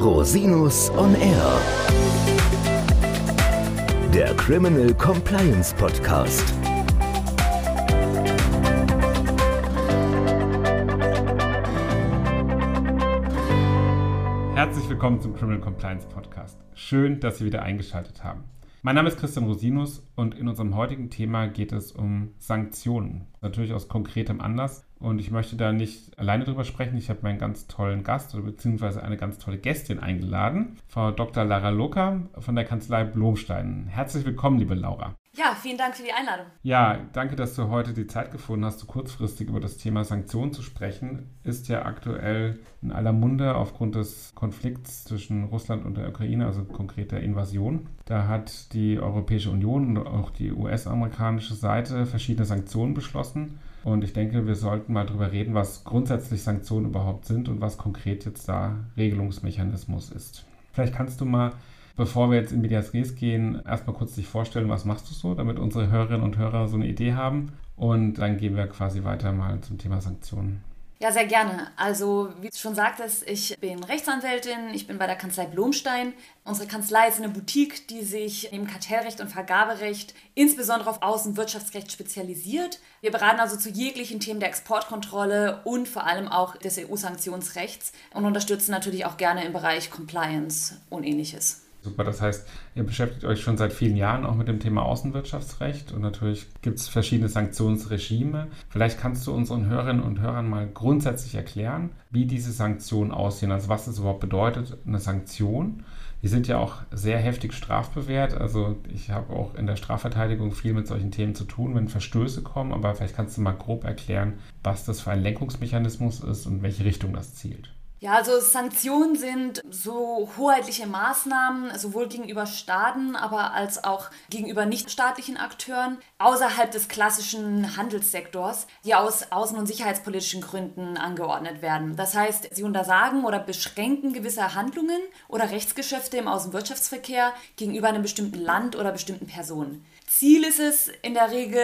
Rosinus on Air. Der Criminal Compliance Podcast. Herzlich willkommen zum Criminal Compliance Podcast. Schön, dass Sie wieder eingeschaltet haben. Mein Name ist Christian Rosinus und in unserem heutigen Thema geht es um Sanktionen. Natürlich aus konkretem Anlass. Und ich möchte da nicht alleine drüber sprechen. Ich habe meinen ganz tollen Gast oder beziehungsweise eine ganz tolle Gästin eingeladen, Frau Dr. Lara Loka von der Kanzlei Blomstein. Herzlich willkommen, liebe Laura. Ja, vielen Dank für die Einladung. Ja, danke, dass du heute die Zeit gefunden hast, so kurzfristig über das Thema Sanktionen zu sprechen. Ist ja aktuell in aller Munde aufgrund des Konflikts zwischen Russland und der Ukraine, also konkret der Invasion. Da hat die Europäische Union und auch die US-amerikanische Seite verschiedene Sanktionen beschlossen. Und ich denke, wir sollten mal darüber reden, was grundsätzlich Sanktionen überhaupt sind und was konkret jetzt da Regelungsmechanismus ist. Vielleicht kannst du mal Bevor wir jetzt in Medias Res gehen, erstmal kurz dich vorstellen, was machst du so, damit unsere Hörerinnen und Hörer so eine Idee haben. Und dann gehen wir quasi weiter mal zum Thema Sanktionen. Ja, sehr gerne. Also, wie du schon sagtest, ich bin Rechtsanwältin, ich bin bei der Kanzlei Blomstein. Unsere Kanzlei ist eine Boutique, die sich neben Kartellrecht und Vergaberecht insbesondere auf Außenwirtschaftsrecht spezialisiert. Wir beraten also zu jeglichen Themen der Exportkontrolle und vor allem auch des EU-Sanktionsrechts und unterstützen natürlich auch gerne im Bereich Compliance und ähnliches. Super, das heißt, ihr beschäftigt euch schon seit vielen Jahren auch mit dem Thema Außenwirtschaftsrecht und natürlich gibt es verschiedene Sanktionsregime. Vielleicht kannst du unseren Hörerinnen und Hörern mal grundsätzlich erklären, wie diese Sanktionen aussehen, also was es überhaupt bedeutet, eine Sanktion. Die sind ja auch sehr heftig strafbewehrt. Also ich habe auch in der Strafverteidigung viel mit solchen Themen zu tun, wenn Verstöße kommen. Aber vielleicht kannst du mal grob erklären, was das für ein Lenkungsmechanismus ist und welche Richtung das zielt. Ja, also Sanktionen sind so hoheitliche Maßnahmen, sowohl gegenüber Staaten, aber als auch gegenüber nichtstaatlichen Akteuren außerhalb des klassischen Handelssektors, die aus außen- und sicherheitspolitischen Gründen angeordnet werden. Das heißt, sie untersagen oder beschränken gewisse Handlungen oder Rechtsgeschäfte im Außenwirtschaftsverkehr gegenüber einem bestimmten Land oder bestimmten Personen. Ziel ist es in der Regel,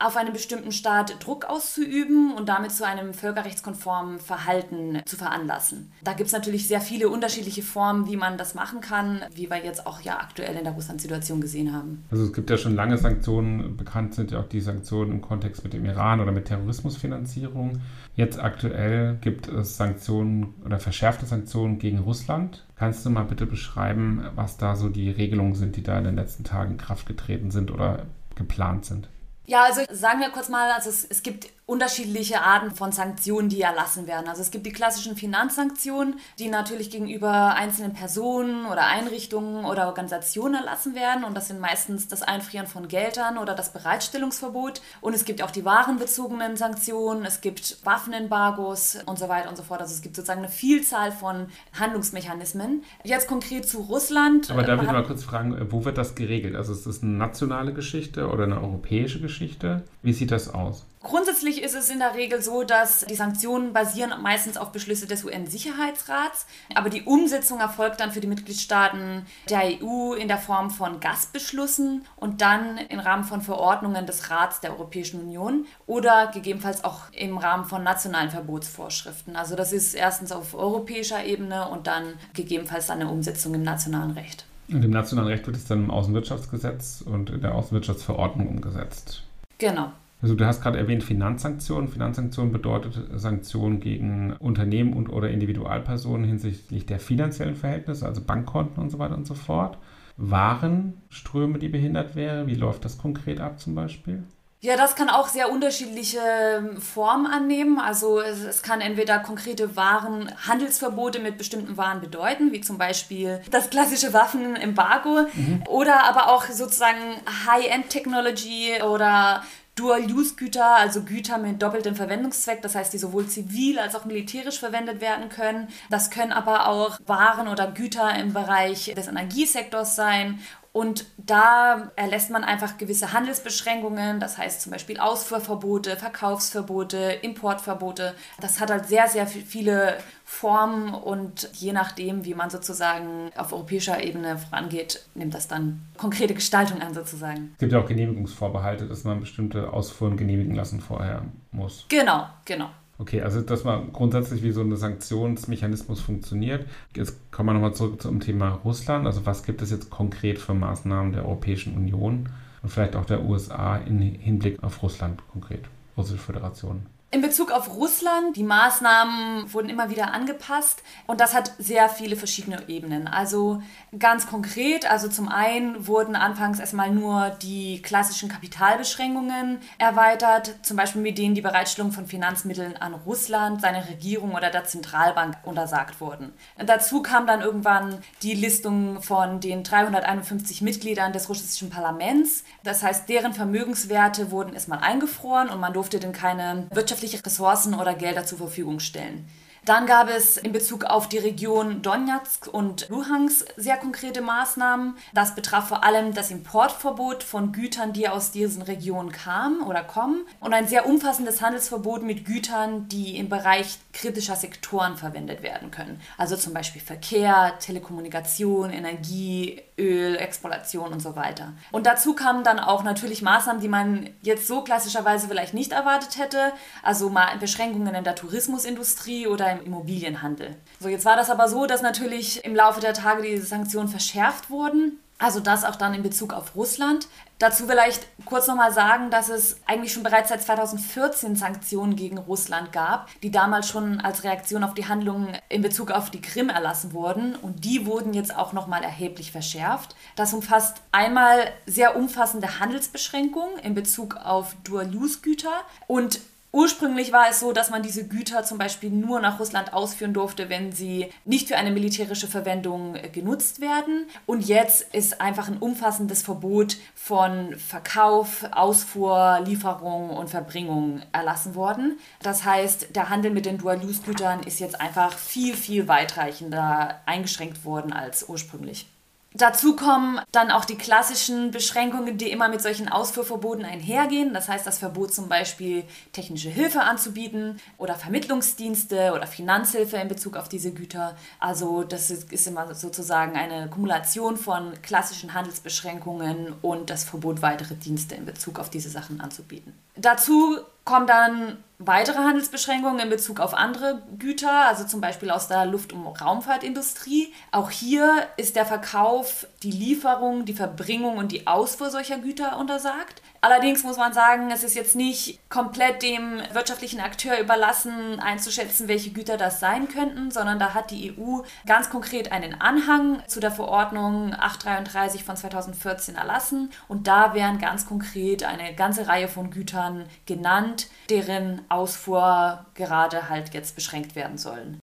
auf einen bestimmten Staat Druck auszuüben und damit zu einem völkerrechtskonformen Verhalten zu veranlassen. Da gibt es natürlich sehr viele unterschiedliche Formen, wie man das machen kann, wie wir jetzt auch ja aktuell in der Russland-Situation gesehen haben. Also es gibt ja schon lange Sanktionen, bekannt sind ja auch die Sanktionen im Kontext mit dem Iran oder mit Terrorismusfinanzierung. Jetzt aktuell gibt es Sanktionen oder verschärfte Sanktionen gegen Russland. Kannst du mal bitte beschreiben, was da so die Regelungen sind, die da in den letzten Tagen in Kraft getreten sind oder geplant sind? Ja, also sagen wir kurz mal, also es, es gibt unterschiedliche Arten von Sanktionen, die erlassen werden. Also es gibt die klassischen Finanzsanktionen, die natürlich gegenüber einzelnen Personen oder Einrichtungen oder Organisationen erlassen werden. Und das sind meistens das Einfrieren von Geldern oder das Bereitstellungsverbot. Und es gibt auch die warenbezogenen Sanktionen, es gibt Waffenembargos und so weiter und so fort. Also es gibt sozusagen eine Vielzahl von Handlungsmechanismen. Jetzt konkret zu Russland. Aber darf ich mal kurz fragen, wo wird das geregelt? Also ist das eine nationale Geschichte oder eine europäische Geschichte? Wie sieht das aus? Grundsätzlich ist es in der Regel so, dass die Sanktionen basieren meistens auf Beschlüsse des UN-Sicherheitsrats, aber die Umsetzung erfolgt dann für die Mitgliedstaaten der EU in der Form von Gastbeschlüssen und dann im Rahmen von Verordnungen des Rats der Europäischen Union oder gegebenenfalls auch im Rahmen von nationalen Verbotsvorschriften. Also das ist erstens auf europäischer Ebene und dann gegebenenfalls eine Umsetzung im nationalen Recht. Und im nationalen Recht wird es dann im Außenwirtschaftsgesetz und in der Außenwirtschaftsverordnung umgesetzt. Genau. Also du hast gerade erwähnt Finanzsanktionen. Finanzsanktionen bedeutet Sanktionen gegen Unternehmen und oder Individualpersonen hinsichtlich der finanziellen Verhältnisse, also Bankkonten und so weiter und so fort. Warenströme, die behindert wären, wie läuft das konkret ab zum Beispiel? Ja, das kann auch sehr unterschiedliche ähm, Formen annehmen. Also es, es, kann entweder konkrete Waren, Handelsverbote mit bestimmten Waren bedeuten, wie zum Beispiel das klassische Waffenembargo, mhm. oder aber auch sozusagen High-End-Technology oder Dual-Use-Güter, also Güter mit doppeltem Verwendungszweck, das heißt, die sowohl zivil als auch militärisch verwendet werden können. Das können aber auch Waren oder Güter im Bereich des Energiesektors sein und da erlässt man einfach gewisse Handelsbeschränkungen, das heißt zum Beispiel Ausfuhrverbote, Verkaufsverbote, Importverbote. Das hat halt sehr, sehr viele Formen und je nachdem, wie man sozusagen auf europäischer Ebene vorangeht, nimmt das dann konkrete Gestaltung an sozusagen. Es gibt ja auch Genehmigungsvorbehalte, dass man bestimmte Ausfuhren genehmigen lassen vorher muss. Genau, genau. Okay, also das war grundsätzlich, wie so ein Sanktionsmechanismus funktioniert. Jetzt kommen wir nochmal zurück zum Thema Russland. Also was gibt es jetzt konkret für Maßnahmen der Europäischen Union und vielleicht auch der USA im Hinblick auf Russland konkret, Russische Föderation? In Bezug auf Russland, die Maßnahmen wurden immer wieder angepasst und das hat sehr viele verschiedene Ebenen. Also ganz konkret, also zum einen wurden anfangs erstmal nur die klassischen Kapitalbeschränkungen erweitert, zum Beispiel mit denen die Bereitstellung von Finanzmitteln an Russland, seine Regierung oder der Zentralbank untersagt wurden. Dazu kam dann irgendwann die Listung von den 351 Mitgliedern des russischen Parlaments. Das heißt, deren Vermögenswerte wurden erstmal eingefroren und man durfte dann keine wirtschaftlichen wirtschaftliche Ressourcen oder Gelder zur Verfügung stellen. Dann gab es in Bezug auf die Region Donetsk und Luhansk sehr konkrete Maßnahmen. Das betraf vor allem das Importverbot von Gütern, die aus diesen Regionen kamen oder kommen und ein sehr umfassendes Handelsverbot mit Gütern, die im Bereich kritischer Sektoren verwendet werden können. Also zum Beispiel Verkehr, Telekommunikation, Energie, Öl, Exploration und so weiter. Und dazu kamen dann auch natürlich Maßnahmen, die man jetzt so klassischerweise vielleicht nicht erwartet hätte. Also mal Beschränkungen in der Tourismusindustrie oder im Immobilienhandel. So, jetzt war das aber so, dass natürlich im Laufe der Tage diese Sanktionen verschärft wurden. Also das auch dann in Bezug auf Russland. Dazu vielleicht kurz nochmal sagen, dass es eigentlich schon bereits seit 2014 Sanktionen gegen Russland gab, die damals schon als Reaktion auf die Handlungen in Bezug auf die Krim erlassen wurden. Und die wurden jetzt auch nochmal erheblich verschärft. Das umfasst einmal sehr umfassende Handelsbeschränkungen in Bezug auf Dual-Use-Güter und Ursprünglich war es so, dass man diese Güter zum Beispiel nur nach Russland ausführen durfte, wenn sie nicht für eine militärische Verwendung äh, genutzt werden. Und jetzt ist einfach ein umfassendes Verbot von Verkauf, Ausfuhr, Lieferung und Verbringung erlassen worden. Das heißt, der Handel mit den Dual-Use-Gütern ist jetzt einfach viel, viel weitreichender eingeschränkt worden als ursprünglich. Dazu kommen dann auch die klassischen Beschränkungen, die immer mit solchen Ausfuhrverboten einhergehen. Das heißt, das Verbot zum Beispiel technische Hilfe anzubieten oder Vermittlungsdienste oder Finanzhilfe in Bezug auf diese Güter. Also das ist immer sozusagen eine Kumulation von klassischen Handelsbeschränkungen und das Verbot, weitere Dienste in Bezug auf diese Sachen anzubieten. Dazu kommen dann weitere Handelsbeschränkungen in Bezug auf andere Güter, also zum Beispiel aus der Luft- und Raumfahrtindustrie. Auch hier ist der Verkauf, die Lieferung, die Verbringung und die Ausfuhr solcher Güter untersagt. Allerdings muss man sagen, es ist jetzt nicht komplett dem wirtschaftlichen Akteur überlassen, einzuschätzen, welche Güter das sein könnten, sondern da hat die EU ganz konkret einen Anhang zu der Verordnung 833 von 2014 erlassen und da wären ganz konkret eine ganze Reihe von Gütern genannt, deren Ausfuhr gerade halt jetzt beschränkt werden sollen.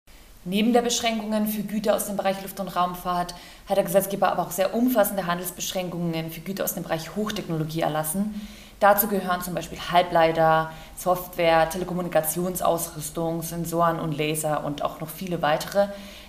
Neben der Beschränkungen für Güter aus dem Bereich Luft- und Raumfahrt hat der Gesetzgeber aber auch sehr umfassende Handelsbeschränkungen für Güter aus dem Bereich Hochtechnologie erlassen. Dazu gehören zum Beispiel Halbleiter, Software, Telekommunikationsausrüstung, Sensoren und Laser und auch noch viele weitere.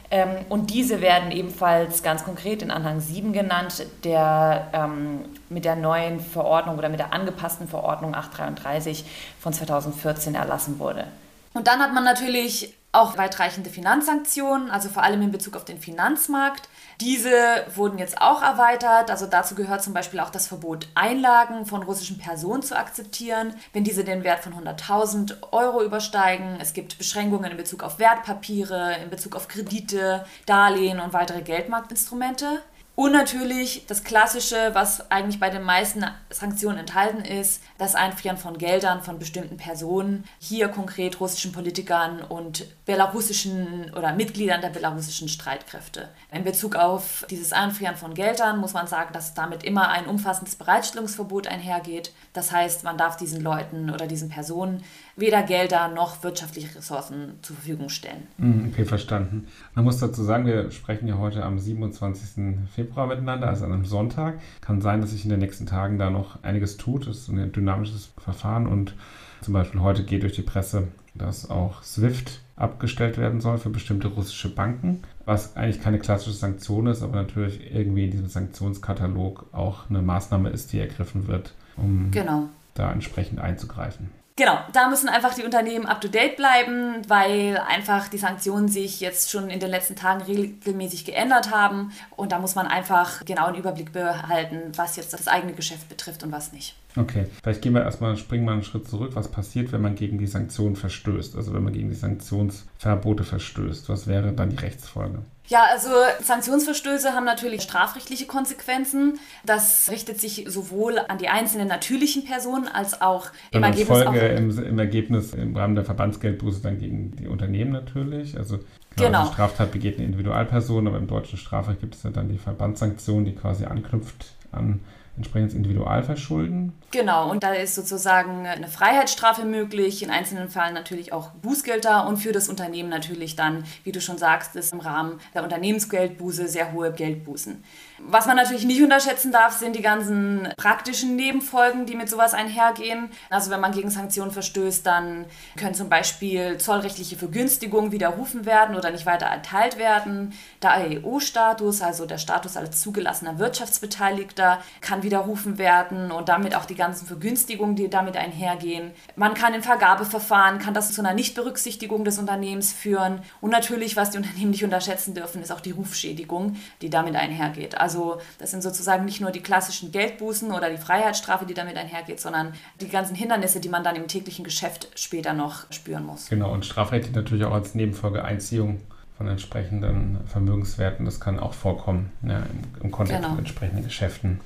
Ähm, und diese werden ebenfalls ganz konkret in Anhang 7 genannt, der ähm, mit der neuen Verordnung oder mit der angepassten Verordnung 833 von 2014 erlassen wurde. Und dann hat man natürlich auch weitreichende Finanzsanktionen, also vor allem in Bezug auf den Finanzmarkt. Diese wurden jetzt auch erweitert. Also dazu gehört zum Beispiel auch das Verbot, Einlagen von russischen Personen zu akzeptieren, wenn diese den Wert von 100.000 Euro übersteigen. Es gibt Beschränkungen in Bezug auf Wertpapiere, in Bezug auf Kredite, Darlehen und weitere Geldmarktinstrumente. Und natürlich das Klassische, was eigentlich bei den meisten Sanktionen enthalten ist, das Einfrieren von Geldern von bestimmten Personen, hier konkret russischen Politikern und belarussischen oder Mitgliedern der belarussischen Streitkräfte. In Bezug auf dieses Einfrieren von Geldern muss man sagen, dass damit immer ein umfassendes Bereitstellungsverbot einhergeht. Das heißt, man darf diesen Leuten oder diesen Personen weder Gelder noch wirtschaftliche Ressourcen zur Verfügung stellen. Hm, okay, verstanden. Man muss dazu sagen, wir sprechen ja heute am 27. Februar miteinander, also an einem Sonntag. Kann sein, dass sich in den nächsten Tagen da noch einiges tut. Das ist ein dynamisches Verfahren und zum Beispiel heute geht durch die Presse, dass auch SWIFT abgestellt werden soll für bestimmte russische Banken, was eigentlich keine klassische Sanktion ist, aber natürlich irgendwie in diesem Sanktionskatalog auch eine Maßnahme ist, die ergriffen wird, um genau. da entsprechend einzugreifen. Genau, da müssen einfach die Unternehmen up-to-date bleiben, weil einfach die Sanktionen sich jetzt schon in den letzten Tagen regelmäßig geändert haben und da muss man einfach genau einen Überblick behalten, was jetzt das eigene Geschäft betrifft und was nicht. Okay, vielleicht gehen wir erstmal, springen wir einen Schritt zurück. Was passiert, wenn man gegen die Sanktionen verstößt? Also wenn man gegen die Sanktionsverbote verstößt? Was wäre dann die Rechtsfolge? Ja, also Sanktionsverstöße haben natürlich strafrechtliche Konsequenzen. Das richtet sich sowohl an die einzelnen natürlichen Personen als auch im Dann Ergebnis. Folge im, im, Ergebnis im Rahmen der Verbandsgeldbuße dann gegen die Unternehmen natürlich. Also genau. die Straftat begeht eine Individualperson, aber im deutschen Strafrecht gibt es ja dann die Verbandssanktion, die quasi anknüpft an entsprechendes Individualverschulden. Genau, und da ist sozusagen eine Freiheitsstrafe möglich, in einzelnen Fällen natürlich auch Bußgelder und für das Unternehmen natürlich dann, wie du schon sagst, ist im Rahmen der Unternehmensgeldbuße sehr hohe Geldbußen. Was man natürlich nicht unterschätzen darf, sind die ganzen praktischen Nebenfolgen, die mit sowas einhergehen. Also wenn man gegen Sanktionen verstößt, dann können zum Beispiel zollrechtliche Vergünstigungen widerrufen werden oder nicht weiter erteilt werden. Der AEO-Status, also der Status als zugelassener Wirtschaftsbeteiligter, kann widerrufen werden und damit auch die ganzen Vergünstigungen, die damit einhergehen. Man kann in Vergabeverfahren, kann das zu einer Nichtberücksichtigung des Unternehmens führen. Und natürlich, was die Unternehmen nicht unterschätzen dürfen, ist auch die Rufschädigung, die damit einhergeht. Also das sind sozusagen nicht nur die klassischen Geldbußen oder die Freiheitsstrafe, die damit einhergeht, sondern die ganzen Hindernisse, die man dann im täglichen Geschäft später noch spüren muss. Genau, und strafrechtlich natürlich auch als Nebenfolge Einziehung von entsprechenden Vermögenswerten. Das kann auch vorkommen ja, im, im, Kontext genau. von entsprechenden Geschäften.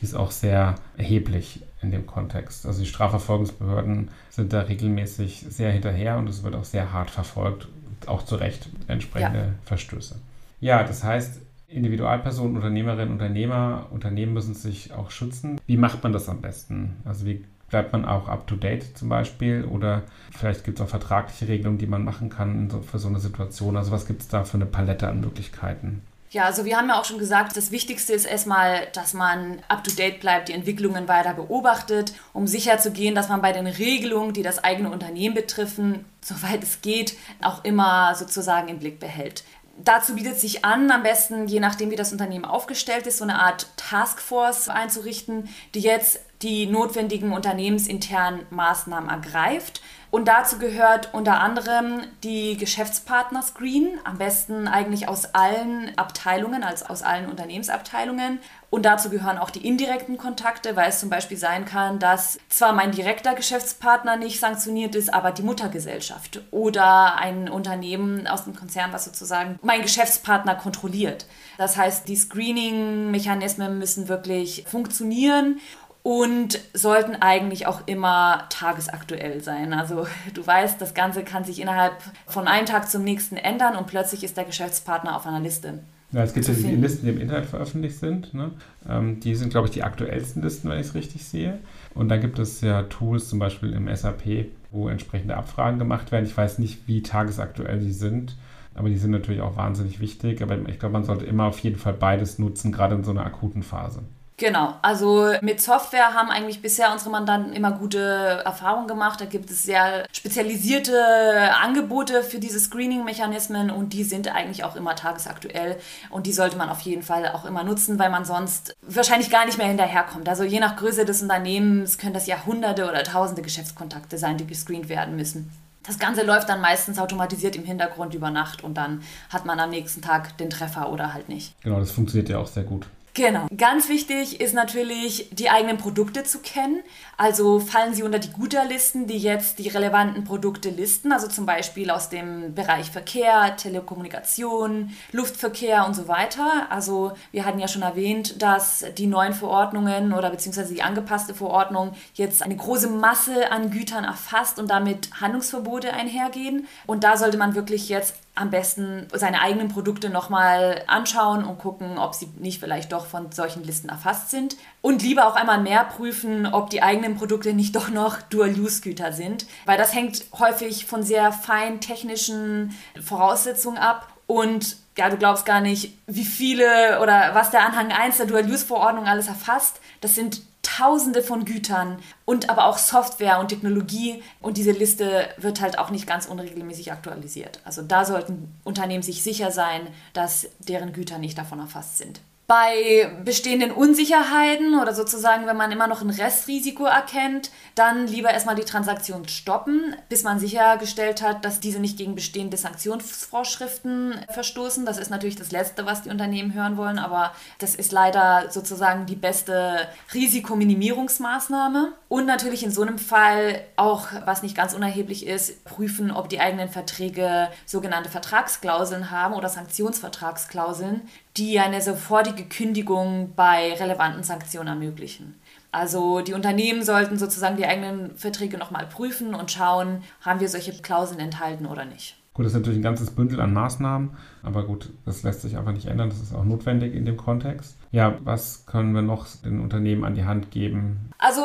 Die ist auch sehr erheblich in dem Kontext. Also die Strafverfolgungsbehörden sind da regelmäßig sehr hinterher und es wird auch sehr hart verfolgt, auch zu Recht entsprechende ja. Verstöße. Ja, das heißt, Individualpersonen, Unternehmerinnen, Unternehmer, Unternehmen müssen sich auch schützen. Wie macht man das am besten? Also wie bleibt man auch up-to-date zum Beispiel? Oder vielleicht gibt es auch vertragliche Regelungen, die man machen kann für so eine Situation. Also was gibt es da für eine Palette an Möglichkeiten? Ja, also wir haben ja auch schon gesagt, das Wichtigste ist erstmal, dass man up-to-date bleibt, die Entwicklungen weiter beobachtet, um sicherzugehen, dass man bei den Regelungen, die das eigene Unternehmen betreffen, soweit es geht, auch immer sozusagen im Blick behält. Dazu bietet sich an, am besten, je nachdem wie das Unternehmen aufgestellt ist, so eine Art Taskforce einzurichten, die jetzt die notwendigen unternehmensinternen Maßnahmen ergreift und dazu gehört unter anderem die Geschäftspartner-Screen, am besten eigentlich aus allen Abteilungen, also aus allen Unternehmensabteilungen. Und dazu gehören auch die indirekten Kontakte, weil es zum Beispiel sein kann, dass zwar mein direkter Geschäftspartner nicht sanktioniert ist, aber die Muttergesellschaft oder ein Unternehmen aus dem Konzern, was sozusagen mein Geschäftspartner kontrolliert. Das heißt, die Screening-Mechanismen müssen wirklich funktionieren und sollten eigentlich auch immer tagesaktuell sein. Also du weißt, das Ganze kann sich innerhalb von einem Tag zum nächsten ändern und plötzlich ist der Geschäftspartner auf einer Liste. Ja, es gibt ja die Listen, die im Internet veröffentlicht sind. Ne? Ähm, die sind, glaube ich, die aktuellsten Listen, wenn ich es richtig sehe. Und dann gibt es ja Tools, zum Beispiel im SAP, wo entsprechende Abfragen gemacht werden. Ich weiß nicht, wie tagesaktuell sie sind, aber die sind natürlich auch wahnsinnig wichtig. Aber ich glaube, man sollte immer auf jeden Fall beides nutzen, gerade in so einer akuten Phase. Genau, also mit Software haben eigentlich bisher unsere Mandanten immer gute Erfahrungen gemacht. Da gibt es sehr spezialisierte Angebote für diese Screening-Mechanismen und die sind eigentlich auch immer tagesaktuell und die sollte man auf jeden Fall auch immer nutzen, weil man sonst wahrscheinlich gar nicht mehr hinterherkommt. Also je nach Größe des Unternehmens können das ja hunderte oder tausende Geschäftskontakte sein, die gescreent werden müssen. Das Ganze läuft dann meistens automatisiert im Hintergrund über Nacht und dann hat man am nächsten Tag den Treffer oder halt nicht. Genau, das funktioniert ja auch sehr gut. Genau. Ganz wichtig ist natürlich, die eigenen Produkte zu kennen. Also fallen sie unter die Guterlisten, die jetzt die relevanten Produkte listen, also zum Beispiel aus dem Bereich Verkehr, Telekommunikation, Luftverkehr und so weiter. Also wir hatten ja schon erwähnt, dass die neuen Verordnungen oder beziehungsweise die angepasste Verordnung jetzt eine große Masse an Gütern erfasst und damit Handlungsverbote einhergehen. Und da sollte man wirklich jetzt am besten seine eigenen Produkte nochmal anschauen und gucken, ob sie nicht vielleicht doch von solchen Listen erfasst sind. Und lieber auch einmal mehr prüfen, ob die eigenen Produkte nicht doch noch Dual-Use-Güter sind, weil das hängt häufig von sehr fein technischen Voraussetzungen ab. Und ja, du glaubst gar nicht, wie viele oder was der Anhang 1 der Dual-Use-Verordnung alles erfasst. Das sind Tausende von Gütern und aber auch Software und Technologie. Und diese Liste wird halt auch nicht ganz unregelmäßig aktualisiert. Also da sollten Unternehmen sich sicher sein, dass deren Güter nicht davon erfasst sind. Bei bestehenden Unsicherheiten oder sozusagen, wenn man immer noch ein Restrisiko erkennt, dann lieber erstmal die Transaktion stoppen, bis man sichergestellt hat, dass diese nicht gegen bestehende Sanktionsvorschriften verstoßen. Das ist natürlich das Letzte, was die Unternehmen hören wollen, aber das ist leider sozusagen die beste Risikominimierungsmaßnahme. Und natürlich in so einem Fall auch, was nicht ganz unerheblich ist, prüfen, ob die eigenen Verträge sogenannte Vertragsklauseln haben oder Sanktionsvertragsklauseln, die eine sofortige Kündigung bei relevanten Sanktionen ermöglichen. Also die Unternehmen sollten sozusagen die eigenen Verträge nochmal prüfen und schauen, haben wir solche Klauseln enthalten oder nicht. Gut, das ist natürlich ein ganzes Bündel an Maßnahmen, aber gut, das lässt sich einfach nicht ändern. Das ist auch notwendig in dem Kontext. Ja, was können wir noch den Unternehmen an die Hand geben? Also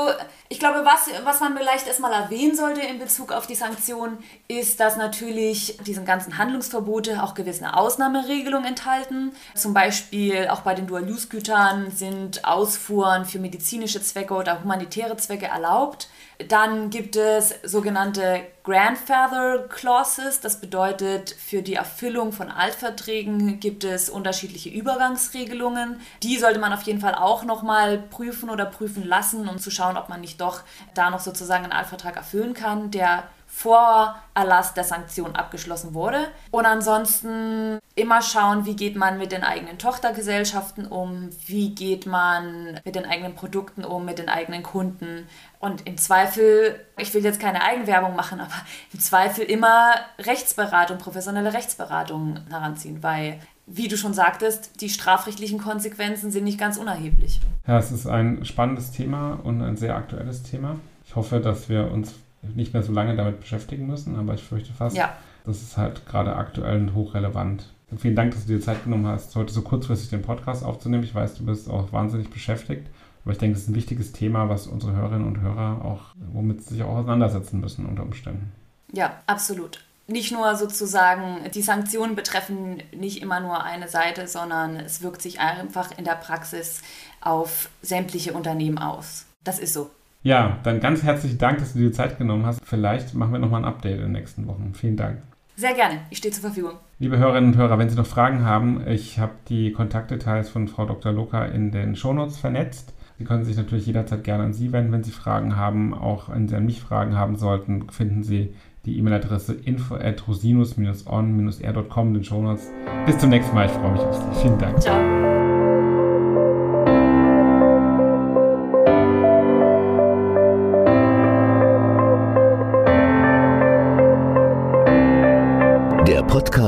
ich glaube, was, was man vielleicht erstmal erwähnen sollte in Bezug auf die Sanktionen, ist, dass natürlich diese ganzen Handlungsverbote auch gewisse Ausnahmeregelungen enthalten. Zum Beispiel auch bei den Dual-Use-Gütern sind Ausfuhren für medizinische Zwecke oder humanitäre Zwecke erlaubt. Dann gibt es sogenannte Grandfather Clauses. Das bedeutet, für die Erfüllung von Altverträgen gibt es unterschiedliche Übergangsregelungen. Die sollte man auf jeden Fall auch nochmal prüfen oder prüfen lassen, um zu schauen, ob man nicht doch da noch sozusagen einen Altvertrag erfüllen kann, der vor Erlass der Sanktion abgeschlossen wurde. Und ansonsten immer schauen, wie geht man mit den eigenen Tochtergesellschaften um, wie geht man mit den eigenen Produkten um, mit den eigenen Kunden. Und im Zweifel, ich will jetzt keine Eigenwerbung machen, aber im Zweifel immer Rechtsberatung, professionelle Rechtsberatung heranziehen, weil wie du schon sagtest, die strafrechtlichen Konsequenzen sind nicht ganz unerheblich. Ja, es ist ein spannendes Thema und ein sehr aktuelles Thema. Ich hoffe, dass wir uns nicht mehr so lange damit beschäftigen müssen, aber ich fürchte fast, ja. das ist halt gerade aktuell und hochrelevant. Vielen Dank, dass du dir Zeit genommen hast, heute so kurzfristig den Podcast aufzunehmen. Ich weiß, du bist auch wahnsinnig beschäftigt, aber ich denke, es ist ein wichtiges Thema, was unsere Hörerinnen und Hörer auch, womit sie sich auch auseinandersetzen müssen unter Umständen. Ja, absolut. Nicht nur sozusagen, die Sanktionen betreffen nicht immer nur eine Seite, sondern es wirkt sich einfach in der Praxis auf sämtliche Unternehmen aus. Das ist so. Ja, dann ganz herzlichen Dank, dass du dir Zeit genommen hast. Vielleicht machen wir nochmal ein Update in den nächsten Wochen. Vielen Dank. Sehr gerne, ich stehe zur Verfügung. Liebe Hörerinnen und Hörer, wenn Sie noch Fragen haben, ich habe die Kontaktdetails von Frau Dr. Loka in den Shownotes vernetzt. Sie können sich natürlich jederzeit gerne an Sie wenden, wenn Sie Fragen haben. Auch wenn Sie an mich Fragen haben sollten, finden Sie die E-Mail-Adresse info at rosinus-on-r.com in den Shownotes. Bis zum nächsten Mal, ich freue mich auf Sie. Vielen Dank. Ciao.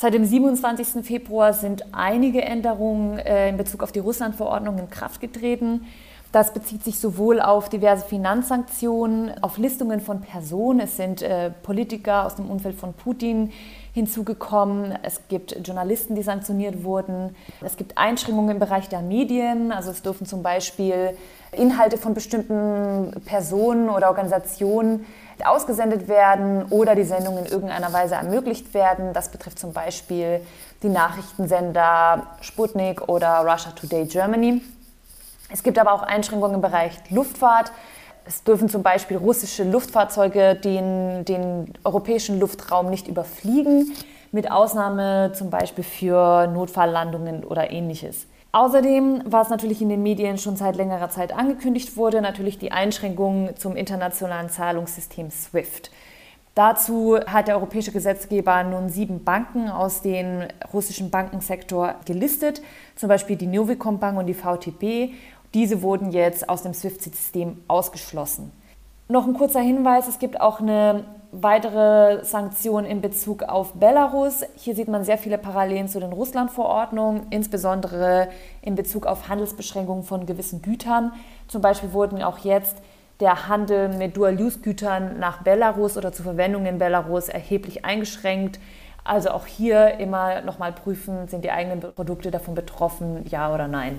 Seit dem 27. Februar sind einige Änderungen äh, in Bezug auf die Russland-Verordnung in Kraft getreten. Das bezieht sich sowohl auf diverse Finanzsanktionen, auf Listungen von Personen. Es sind äh, Politiker aus dem Umfeld von Putin hinzugekommen. Es gibt Journalisten, die sanktioniert wurden. Es gibt Einschränkungen im Bereich der Medien. Also es dürfen zum Beispiel Inhalte von bestimmten Personen oder Organisationen ausgesendet werden oder die Sendung in irgendeiner Weise ermöglicht werden. Das betrifft zum Beispiel die Nachrichtensender Sputnik oder Russia Today Germany. Es gibt aber auch Einschränkungen im Bereich Luftfahrt. Es dürfen zum Beispiel russische Luftfahrzeuge den, den europäischen Luftraum nicht überfliegen, mit Ausnahme zum Beispiel für Notfalllandungen oder ähnliches. Außerdem, was natürlich in den Medien schon seit längerer Zeit angekündigt wurde, natürlich die Einschränkungen zum internationalen Zahlungssystem SWIFT. Dazu hat der europäische Gesetzgeber nun sieben Banken aus dem russischen Bankensektor gelistet, zum Beispiel die Novicom Bank und die VTB. Diese wurden jetzt aus dem SWIFT-System ausgeschlossen. Noch ein kurzer Hinweis, es gibt auch eine weitere Sanktionen in Bezug auf Belarus. Hier sieht man sehr viele Parallelen zu den Russland-Verordnungen, insbesondere in Bezug auf Handelsbeschränkungen von gewissen Gütern. Zum Beispiel wurden auch jetzt der Handel mit Dual-Use-Gütern nach Belarus oder zur Verwendung in Belarus erheblich eingeschränkt. Also auch hier immer nochmal prüfen, sind die eigenen Produkte davon betroffen, ja oder nein.